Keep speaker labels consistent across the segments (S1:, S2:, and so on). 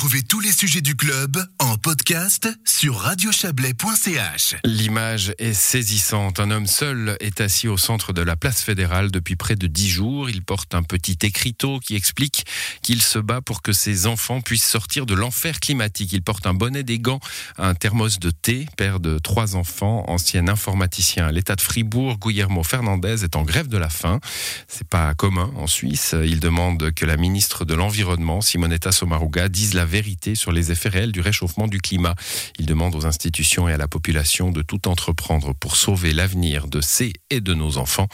S1: Retrouvez tous les sujets du club en podcast sur radiochablais.ch.
S2: L'image est saisissante. Un homme seul est assis au centre de la place fédérale depuis près de dix jours. Il porte un petit écriteau qui explique qu'il se bat pour que ses enfants puissent sortir de l'enfer climatique. Il porte un bonnet, des gants, un thermos de thé, père de trois enfants, ancien informaticien à l'État de Fribourg. Guillermo Fernandez est en grève de la faim. C'est pas commun en Suisse. Il demande que la ministre de l'Environnement, Simonetta Sommaruga, dise la vérité sur les effets réels du réchauffement du climat. Il demande aux institutions et à la population de tout entreprendre pour sauver l'avenir de ces et de nos enfants.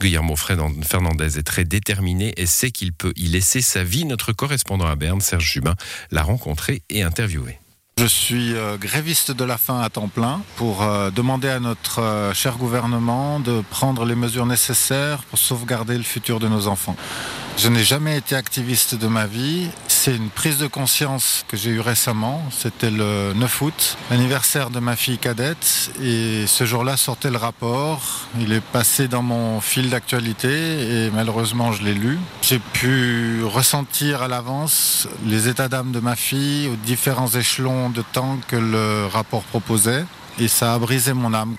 S2: Guillermo Fernandez est très déterminé et sait qu'il peut y laisser sa vie. Notre correspondant à Berne, Serge Jubin, l'a rencontré et interviewé.
S3: Je suis euh, gréviste de la faim à temps plein pour euh, demander à notre euh, cher gouvernement de prendre les mesures nécessaires pour sauvegarder le futur de nos enfants. Je n'ai jamais été activiste de ma vie. C'est une prise de conscience que j'ai eue récemment. C'était le 9 août, l'anniversaire de ma fille cadette. Et ce jour-là sortait le rapport. Il est passé dans mon fil d'actualité et malheureusement je l'ai lu. J'ai pu ressentir à l'avance les états d'âme de ma fille aux différents échelons de temps que le rapport proposait. Et ça a brisé mon âme.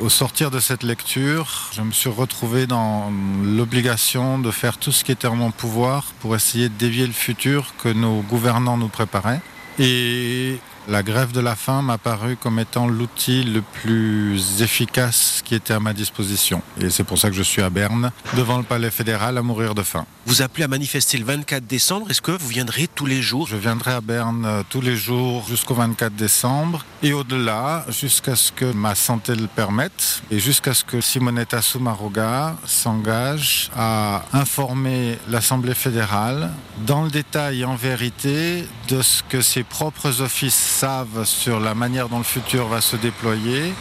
S3: Au sortir de cette lecture, je me suis retrouvé dans l'obligation de faire tout ce qui était en mon pouvoir pour essayer de dévier le futur que nos gouvernants nous préparaient. Et la grève de la faim m'a paru comme étant l'outil le plus efficace qui était à ma disposition. Et c'est pour ça que je suis à Berne, devant le palais fédéral, à mourir de faim.
S4: Vous appelez à manifester le 24 décembre. Est-ce que vous viendrez tous les jours?
S3: Je viendrai à Berne euh, tous les jours jusqu'au 24 décembre et au-delà, jusqu'à ce que ma santé le permette et jusqu'à ce que Simonetta Sommaruga s'engage à informer l'Assemblée fédérale dans le détail et en vérité de ce que ses propres offices savent sur la manière dont le futur va se déployer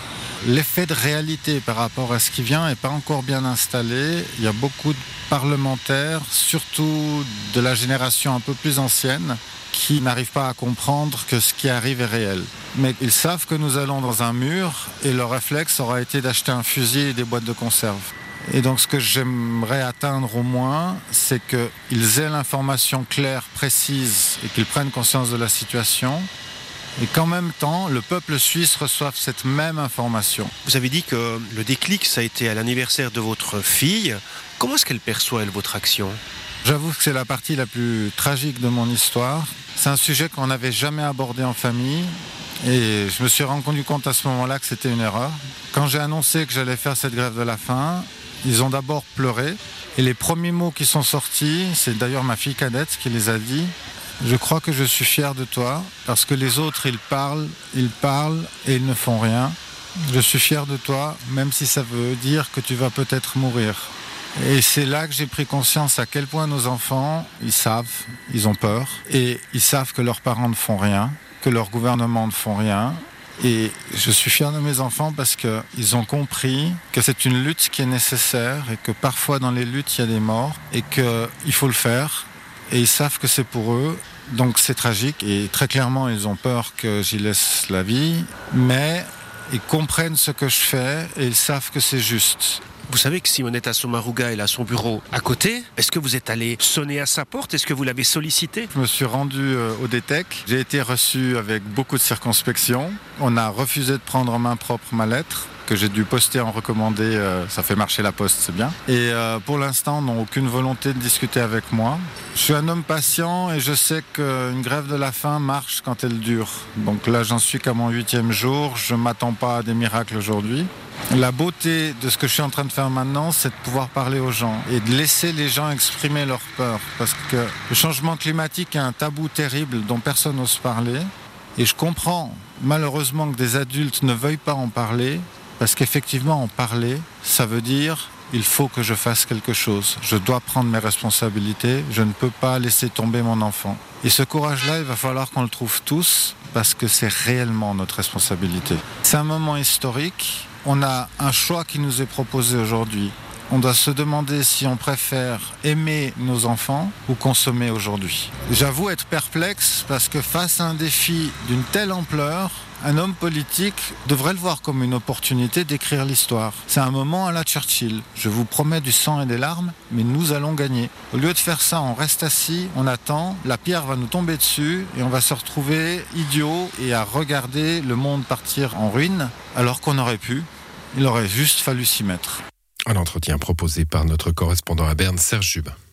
S3: l'effet de réalité par rapport à ce qui vient n'est pas encore bien installé. Il y a beaucoup de parlementaires, surtout de la génération un peu plus ancienne, qui n'arrivent pas à comprendre que ce qui arrive est réel. Mais ils savent que nous allons dans un mur et leur réflexe aura été d'acheter un fusil et des boîtes de conserve. Et donc ce que j'aimerais atteindre au moins, c'est qu'ils aient l'information claire, précise et qu'ils prennent conscience de la situation et qu'en même temps, le peuple suisse reçoive cette même information.
S4: Vous avez dit que le déclic, ça a été à l'anniversaire de votre fille. Comment est-ce qu'elle perçoit, elle, votre action?
S3: J'avoue que c'est la partie la plus tragique de mon histoire. C'est un sujet qu'on n'avait jamais abordé en famille. Et je me suis rendu compte à ce moment-là que c'était une erreur. Quand j'ai annoncé que j'allais faire cette grève de la faim, ils ont d'abord pleuré. Et les premiers mots qui sont sortis, c'est d'ailleurs ma fille cadette qui les a dit, je crois que je suis fier de toi parce que les autres, ils parlent, ils parlent et ils ne font rien. Je suis fier de toi, même si ça veut dire que tu vas peut-être mourir. Et c'est là que j'ai pris conscience à quel point nos enfants, ils savent, ils ont peur, et ils savent que leurs parents ne font rien, que leur gouvernement ne font rien. Et je suis fier de mes enfants parce qu'ils ont compris que c'est une lutte qui est nécessaire et que parfois dans les luttes, il y a des morts et qu'il faut le faire. Et ils savent que c'est pour eux donc c'est tragique et très clairement ils ont peur que j'y laisse la vie, mais ils comprennent ce que je fais et ils savent que c'est juste.
S4: Vous savez que Simonetta Sommaruga est à son bureau à côté. Est-ce que vous êtes allé sonner à sa porte? Est-ce que vous l'avez sollicité?
S3: Je me suis rendu euh, au DTEC. J'ai été reçu avec beaucoup de circonspection. On a refusé de prendre en main propre ma lettre que j'ai dû poster en recommandé, euh, ça fait marcher la poste, c'est bien. Et euh, pour l'instant, n'ont aucune volonté de discuter avec moi. Je suis un homme patient et je sais qu'une grève de la faim marche quand elle dure. Donc là, j'en suis qu'à mon huitième jour. Je ne m'attends pas à des miracles aujourd'hui. La beauté de ce que je suis en train de faire maintenant, c'est de pouvoir parler aux gens et de laisser les gens exprimer leur peur. Parce que le changement climatique est un tabou terrible dont personne n'ose parler. Et je comprends malheureusement que des adultes ne veuillent pas en parler, parce qu'effectivement, en parler, ça veut dire il faut que je fasse quelque chose. Je dois prendre mes responsabilités. Je ne peux pas laisser tomber mon enfant. Et ce courage-là, il va falloir qu'on le trouve tous parce que c'est réellement notre responsabilité. C'est un moment historique. On a un choix qui nous est proposé aujourd'hui. On doit se demander si on préfère aimer nos enfants ou consommer aujourd'hui. J'avoue être perplexe parce que face à un défi d'une telle ampleur, Un homme politique devrait le voir comme une opportunité d'écrire l'histoire. C'est un moment à la Churchill. Je vous promets du sang et des larmes, mais nous allons gagner. Au lieu de faire ça, on reste assis, on attend, la pierre va nous tomber dessus et on va se retrouver idiot et à regarder le monde partir en ruine alors qu'on aurait pu. Il aurait juste fallu s'y mettre.
S2: Un entretien proposé par notre correspondant à Berne, Serge Jubin.